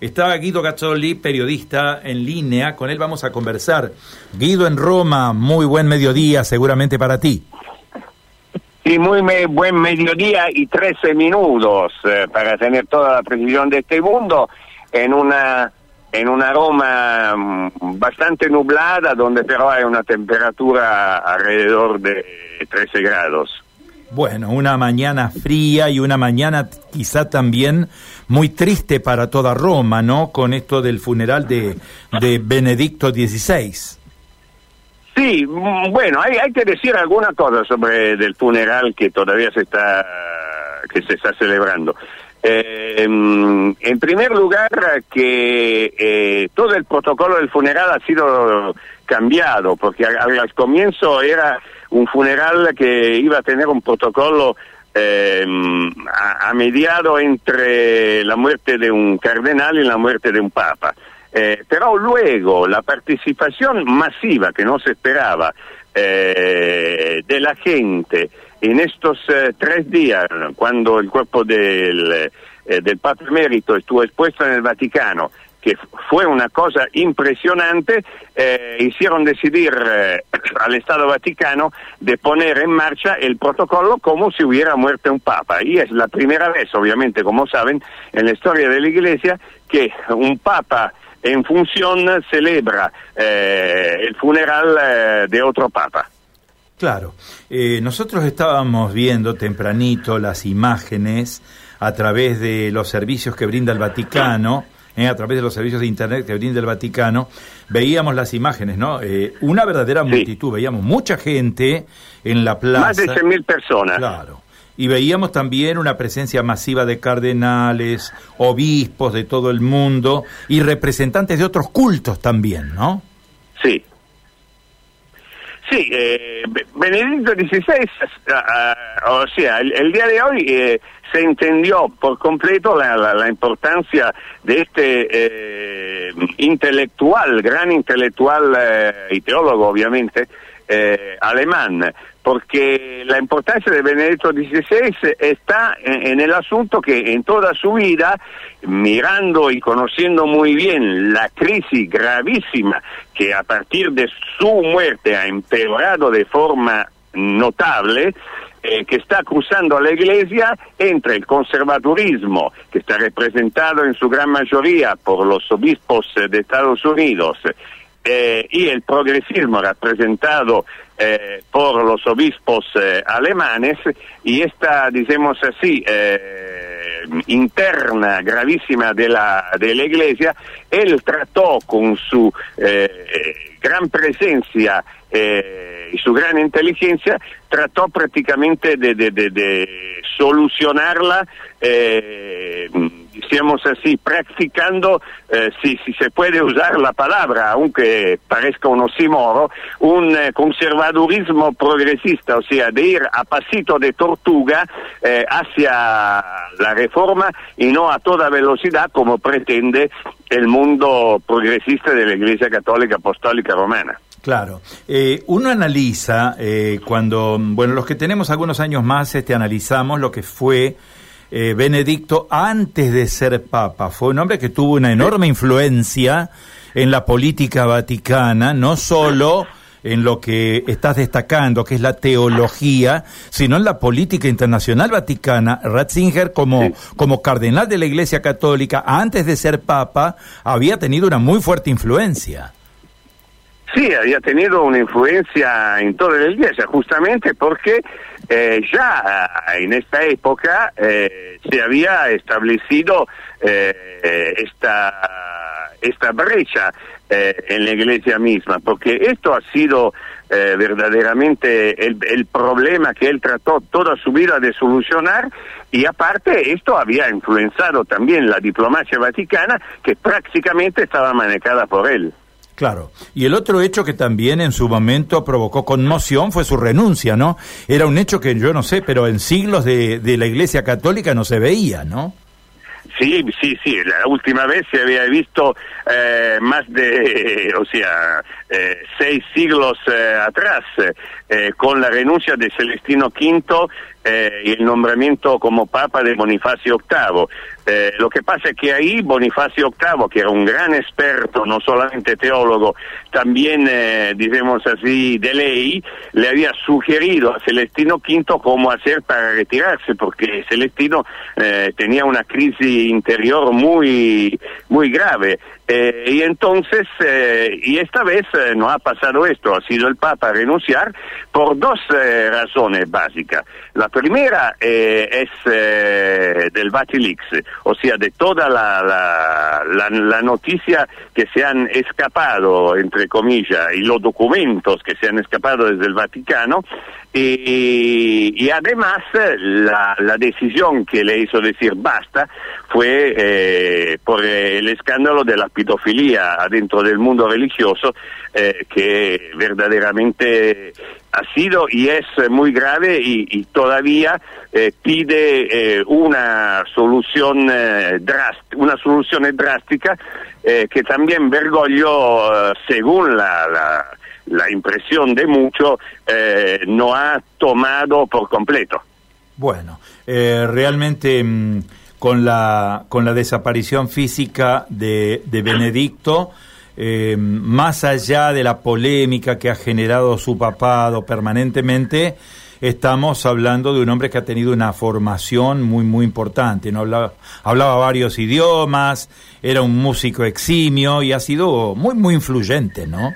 Está Guido Gazzoli, periodista en línea, con él vamos a conversar. Guido en Roma, muy buen mediodía seguramente para ti. Sí, muy buen mediodía y 13 minutos eh, para tener toda la precisión de este mundo en una en una Roma mm, bastante nublada donde pero hay una temperatura alrededor de 13 grados. Bueno, una mañana fría y una mañana quizá también muy triste para toda Roma, ¿no? Con esto del funeral de, de Benedicto XVI. Sí, mm, bueno, hay, hay que decir alguna cosa sobre el funeral que todavía se está que se está celebrando. Eh, mm, en primer lugar, que eh, todo el protocolo del funeral ha sido cambiado, porque al comienzo era un funeral que iba a tener un protocolo eh, a, mediado entre la muerte de un cardenal y la muerte de un papa. Eh, pero luego la participación masiva que no se esperaba eh, de la gente en estos eh, tres días, cuando el cuerpo del, del Papa Emérito estuvo expuesto en el Vaticano, que fue una cosa impresionante, eh, hicieron decidir eh, al Estado Vaticano de poner en marcha el protocolo como si hubiera muerto un papa. Y es la primera vez, obviamente, como saben, en la historia de la Iglesia que un papa en función celebra eh, el funeral de otro papa. Claro, nosotros estábamos viendo tempranito las imágenes a través de los servicios que brinda el Vaticano eh, a través de los servicios de Internet que brinda el Vaticano, veíamos las imágenes, ¿no? Eh, una verdadera multitud, veíamos mucha gente en la plaza. Más de 100.000 personas. Claro. Y veíamos también una presencia masiva de cardenales, obispos de todo el mundo y representantes de otros cultos también, ¿no? Sí, Sí, eh, Benedicto XVI, o sea, el, día de hoy eh, se entendió por completo la, la, importancia de este eh, intelectual, gran intelectual eh, y teólogo obviamente, eh, alemán, porque la importancia de Benedicto XVI está en, el asunto que en toda su vida, mirando y conociendo muy bien la crisis gravísima que a partir de su muerte ha empeorado de forma notable, eh, que está cruzando la Iglesia entre el conservadurismo, que está representado en su gran mayoría por los obispos de Estados Unidos, eh, y el progresismo representado eh, por los obispos eh, alemanes y esta, digamos así, eh, interna gravísima de la, de la Iglesia, él trató con su gran presencia y su gran inteligencia, trató prácticamente de, de, de, de solucionarla digamos así, practicando, eh, si, si, se puede usar la palabra, aunque parezca un osimoro, un eh, conservadurismo progresista, o sea, de ir a pasito de tortuga eh, hacia la reforma y no a toda velocidad como pretende el mundo progresista de la Iglesia Católica Apostólica Romana. Claro. Eh, uno analiza eh, cuando, bueno, los que tenemos algunos años más, este, analizamos lo que fue eh, Benedicto antes de ser papa. Fue un hombre que tuvo una enorme influencia en la política vaticana, no solo en lo que estás destacando, que es la teología, sino en la política internacional vaticana. Ratzinger, como, como cardenal de la Iglesia Católica, antes de ser papa, había tenido una muy fuerte influencia. Sí, había tenido una influencia en toda la iglesia, justamente porque eh, ya en esta época eh, se había establecido eh, esta, esta brecha en la iglesia misma, porque esto ha sido verdaderamente el, el, problema que él trató toda su vida de solucionar y aparte esto había influenciado también la diplomacia vaticana que prácticamente estaba manejada por él. Claro. Y el otro hecho que también en su momento provocó conmoción fue su renuncia, ¿no? Era un hecho que yo no sé, pero en siglos de, de la Iglesia Católica no se veía, ¿no? Sí, sí, sí, la última vez se había visto eh, más de, o sea, eh, seis siglos eh, atrás, eh, con la renuncia de Celestino V y el nombramiento como Papa de Bonifacio VIII. Eh, lo que pasa es que ahí Bonifacio VIII, que era un gran experto, no solamente teólogo, también, eh, digamos así, de ley, le había sugerido a Celestino V cómo hacer para retirarse, porque Celestino eh, tenía una crisis interior muy, muy grave. Eh, y entonces, eh, y esta vez eh, no ha pasado esto, ha sido el Papa renunciar por dos razones básicas. La primera es del Vatilix, o sea, de toda la, la, noticia que se han escapado, entre comillas, y los documentos que se han escapado desde el Vaticano, y, además la, la, decisión que le hizo decir basta fue eh, por el escándalo de la pedofilia dentro del mundo religioso eh, que verdaderamente ha sido y es muy grave y, todavía eh, pide una solución una solución drástica que también Bergoglio según la la impresión de mucho eh, no ha tomado por completo. Bueno, eh, realmente mm, con, la, con la desaparición física de, de Benedicto, eh, más allá de la polémica que ha generado su papado permanentemente, estamos hablando de un hombre que ha tenido una formación muy, muy importante. ¿no? Hablaba, hablaba varios idiomas, era un músico eximio y ha sido muy, muy influyente, ¿no?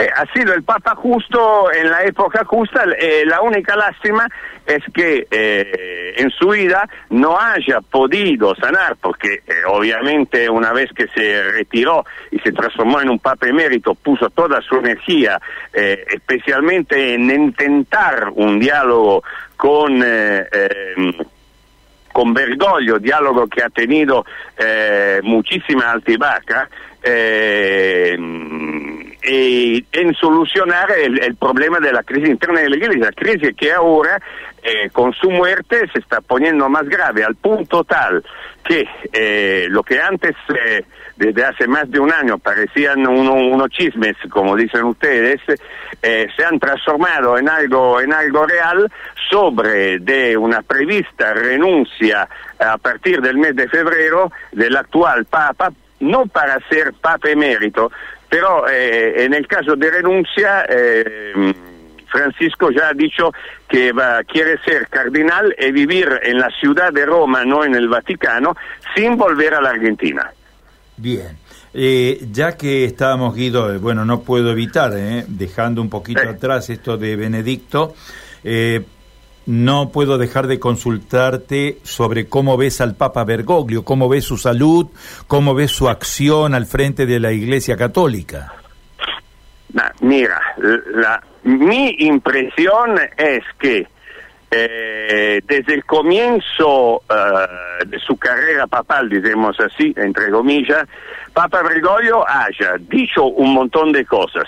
Eh, ha sido el Papa justo en la época justa. Eh, la única lástima es que eh, en su vida no haya podido sanar, porque obviamente una vez que se retiró y se transformó en un Papa emérito, puso toda su energía, especialmente en intentar un diálogo con em, con Bergoglio, diálogo que ha tenido muchísima altibaja, eh, y en solucionar el, problema de la crisis interna de la iglesia, crisis que ahora eh, con su muerte se está poniendo más grave al punto tal que eh, lo que antes eh, desde hace más de un año parecían unos chismes, como dicen ustedes, se han transformado en algo, en algo real sobre de una prevista renuncia a partir del mes de febrero del actual Papa, no para ser Papa emérito, pero eh, en el caso de renuncia, eh, Francisco ya ha dicho que va, quiere ser cardinal y vivir en la ciudad de Roma, no en el Vaticano, sin volver a la Argentina. Bien. Eh, ya que estábamos, Guido, bueno, no puedo evitar, dejando un poquito atrás esto de Benedicto, no puedo dejar de consultarte sobre cómo ves al Papa Bergoglio, cómo ves su salud, cómo ves su acción al frente de la Iglesia Católica. mira, mi impresión es que eh, desde el comienzo eh, de su carrera papal, digamos así, entre comillas, Papa Bergoglio haya dicho un montón de cosas,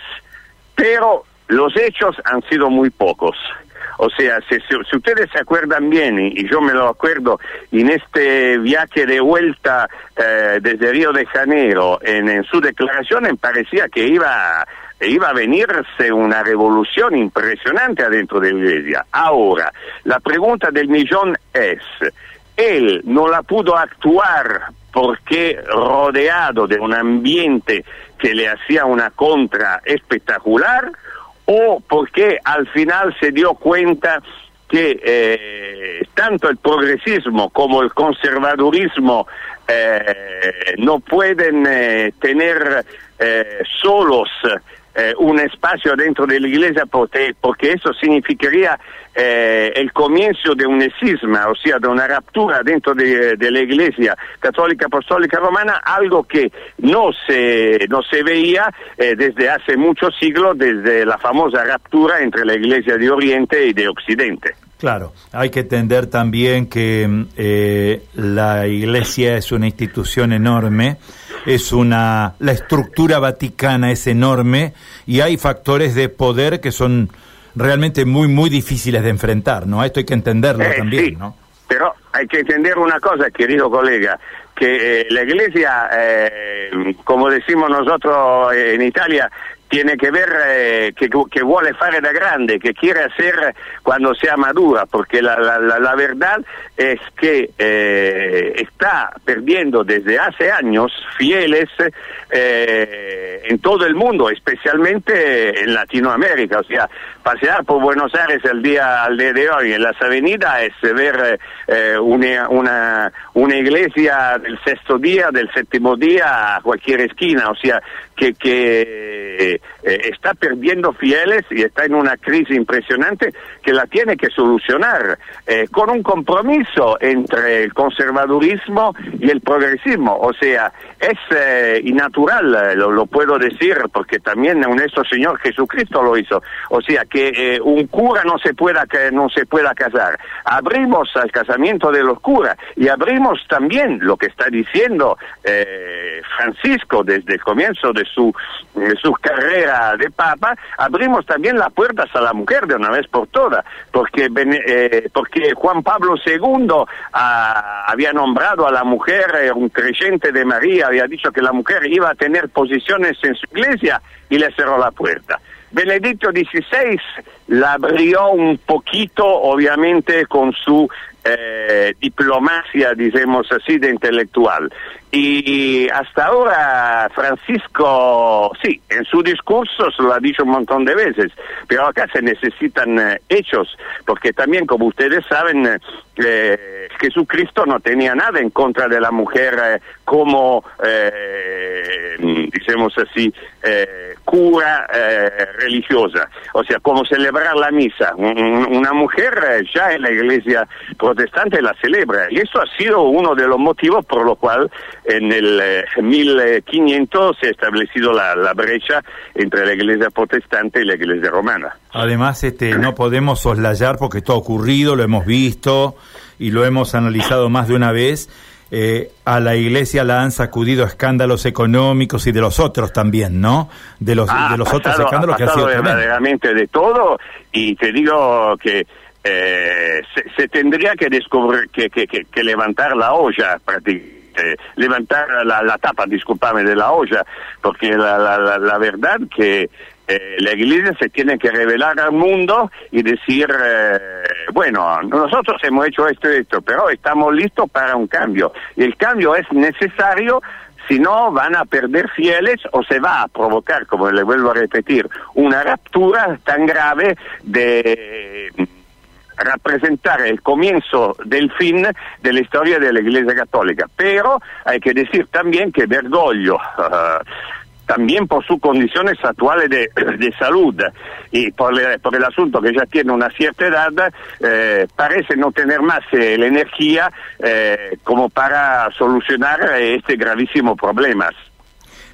pero los hechos han sido muy pocos. O sea, si, ustedes se acuerdan bien, y, yo me lo acuerdo, en este viaje de vuelta eh, desde Río de Janeiro, en, su declaración parecía que iba, iba a venirse una revolución impresionante adentro de iglesia. Ahora, la pregunta del millón es, él no la pudo actuar porque rodeado de un ambiente que le hacía una contra espectacular o porque al final se dio cuenta que eh, tanto el progresismo como el conservadurismo eh, no pueden eh, tener solos eh, un espacio dentro de la iglesia porque, eso significaría eh, el comienzo de un escisma, o sea, de una ruptura dentro de, la iglesia católica apostólica romana, algo que no se, no se veía eh, desde hace muchos siglos, desde la famosa ruptura entre la iglesia de Oriente y de Occidente. Claro, hay que entender también que la iglesia es una institución enorme es una la estructura vaticana es enorme y hay factores de poder que son realmente muy muy difíciles de enfrentar, ¿no? Esto hay que entenderlo eh, también, ¿no? Pero hay que entender una cosa, querido colega, que eh, la Iglesia, eh, como decimos nosotros en Italia, tiene que ver eh, que, que, vuole fare da grande, que quiere hacer cuando sea madura, porque la, la, la verdad es que eh, está perdiendo desde hace años fieles eh, en todo el mundo, especialmente en Latinoamérica. O sea, pasear por Buenos Aires el día, al día de hoy en las avenidas es ver eh, una, una, una iglesia del sexto día, del séptimo día a cualquier esquina. O sea, que, eh, está perdiendo fieles y está en una crisis impresionante que la tiene que solucionar eh, con un compromiso entre el conservadurismo y el progresismo. O sea, es eh, innatural, lo, lo, puedo decir, porque también nuestro Señor Jesucristo lo hizo. O sea, que un cura no se pueda, que no se pueda casar. Abrimos al casamiento de los curas y abrimos también lo que está diciendo Francisco desde el comienzo de su, de su carrera de Papa, abrimos también las puertas a la mujer de una vez por todas, porque, eh, porque Juan Pablo II ah, había nombrado a la mujer eh, un creyente de María, había dicho que la mujer iba a tener posiciones en su iglesia y le cerró la puerta. Benedicto XVI la abrió un poquito, obviamente, con su eh, diplomacia, digamos así, de intelectual. Y hasta ahora Francisco, sí, en su discurso se lo ha dicho un montón de veces, pero acá se necesitan eh, hechos, porque también, como ustedes saben, eh, Jesucristo no tenía nada en contra de la mujer eh, como, digamos así, cura religiosa, o sea, como celebrar la misa. Una mujer ya en la iglesia protestante la celebra, y eso ha sido uno de los motivos por lo cual en el 1500 eh, se ha establecido la, la, brecha entre la iglesia protestante y la iglesia romana. Además, este, no podemos soslayar porque esto ha ocurrido, lo hemos visto y lo hemos analizado más de una vez. Eh, a la iglesia la han sacudido escándalos económicos y de los otros también, ¿no? De los, de los otros escándalos que ha sido verdaderamente de todo y te digo que eh, se, tendría que descubrir que, que, que levantar la olla prácticamente eh, levantar la, tapa, disculpame, de la olla, porque la, la, la verdad que eh, la iglesia se tiene que revelar al mundo y decir, eh, bueno, nosotros hemos hecho esto y esto, pero estamos listos para un cambio. Y el cambio es necesario si no van a perder fieles o se va a provocar, como le vuelvo a repetir, una ruptura tan grave de representar el comienzo del fin de la historia de la Iglesia Católica. Pero hay que decir también que Bergoglio, también por sus condiciones actuales de, salud y por, el asunto que ya tiene una cierta edad, eh, parece no tener más eh, la energía eh, como para solucionar este gravísimo problema.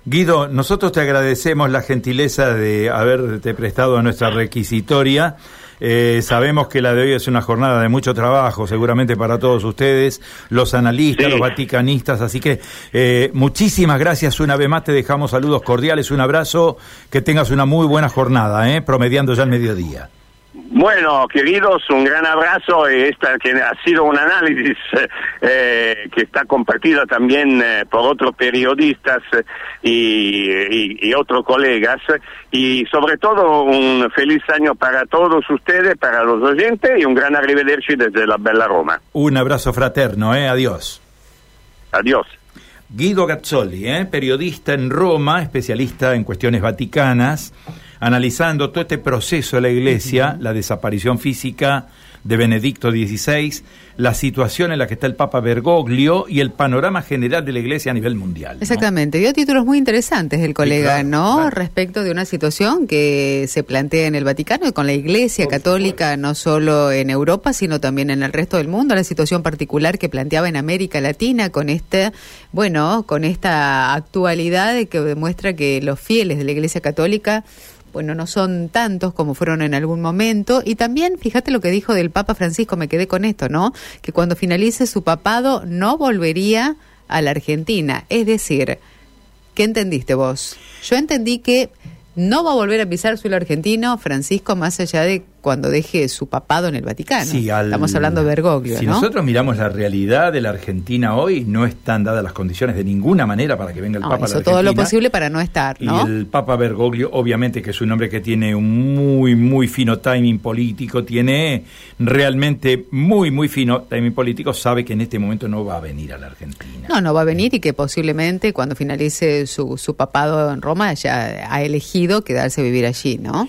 Guido, nosotros te agradecemos la gentileza de haberte prestado a nuestra requisitoria. Eh, sabemos que la de hoy es una jornada de mucho trabajo, seguramente para todos ustedes, los analistas, los vaticanistas, así que eh, muchísimas gracias una vez más, te dejamos saludos cordiales, un abrazo, que tengas una muy buena jornada, eh, promediando ya el mediodía. Bueno, queridos, un gran abrazo. Esta que ha sido un análisis eh, que está compartido también eh, por otros periodistas y, otros colegas. Y sobre todo un feliz año para todos ustedes, para los oyentes y un gran arrivederci desde la Bella Roma. Un abrazo fraterno, ¿eh? Adiós. Adiós. Guido Gazzoli, ¿eh? periodista en Roma, especialista en cuestiones vaticanas analizando todo este proceso de la Iglesia, la desaparición física de Benedicto XVI, la situación en la que está el Papa Bergoglio y el panorama general de la Iglesia a nivel mundial. Exactamente, dio títulos muy interesantes el colega, ¿no? Respecto de una situación que se plantea en el Vaticano y con la Iglesia Católica, no solo en Europa, sino también en el resto del mundo, la situación particular que planteaba en América Latina con este, bueno, con esta actualidad que demuestra que los fieles de la Iglesia Católica bueno, no son tantos como fueron en algún momento. Y también, fíjate lo que dijo del Papa Francisco, me quedé con esto, ¿no? Que cuando finalice su papado no volvería a la Argentina. Es decir, ¿qué entendiste vos? Yo entendí que no va a volver a pisar suelo argentino, Francisco, más allá de cuando deje su papado en el Vaticano. Estamos hablando de Bergoglio. Si nosotros miramos la realidad de la Argentina hoy, no están dadas las condiciones de ninguna manera para que venga el Papa a la todo lo posible para no estar, ¿no? Y el Papa Bergoglio, obviamente que es un hombre que tiene un muy, muy fino timing político, tiene realmente muy, muy fino timing político, sabe que en este momento no va a venir a la Argentina. No, no va a venir y que posiblemente cuando finalice su, su papado en Roma ya ha elegido quedarse a vivir allí, ¿no?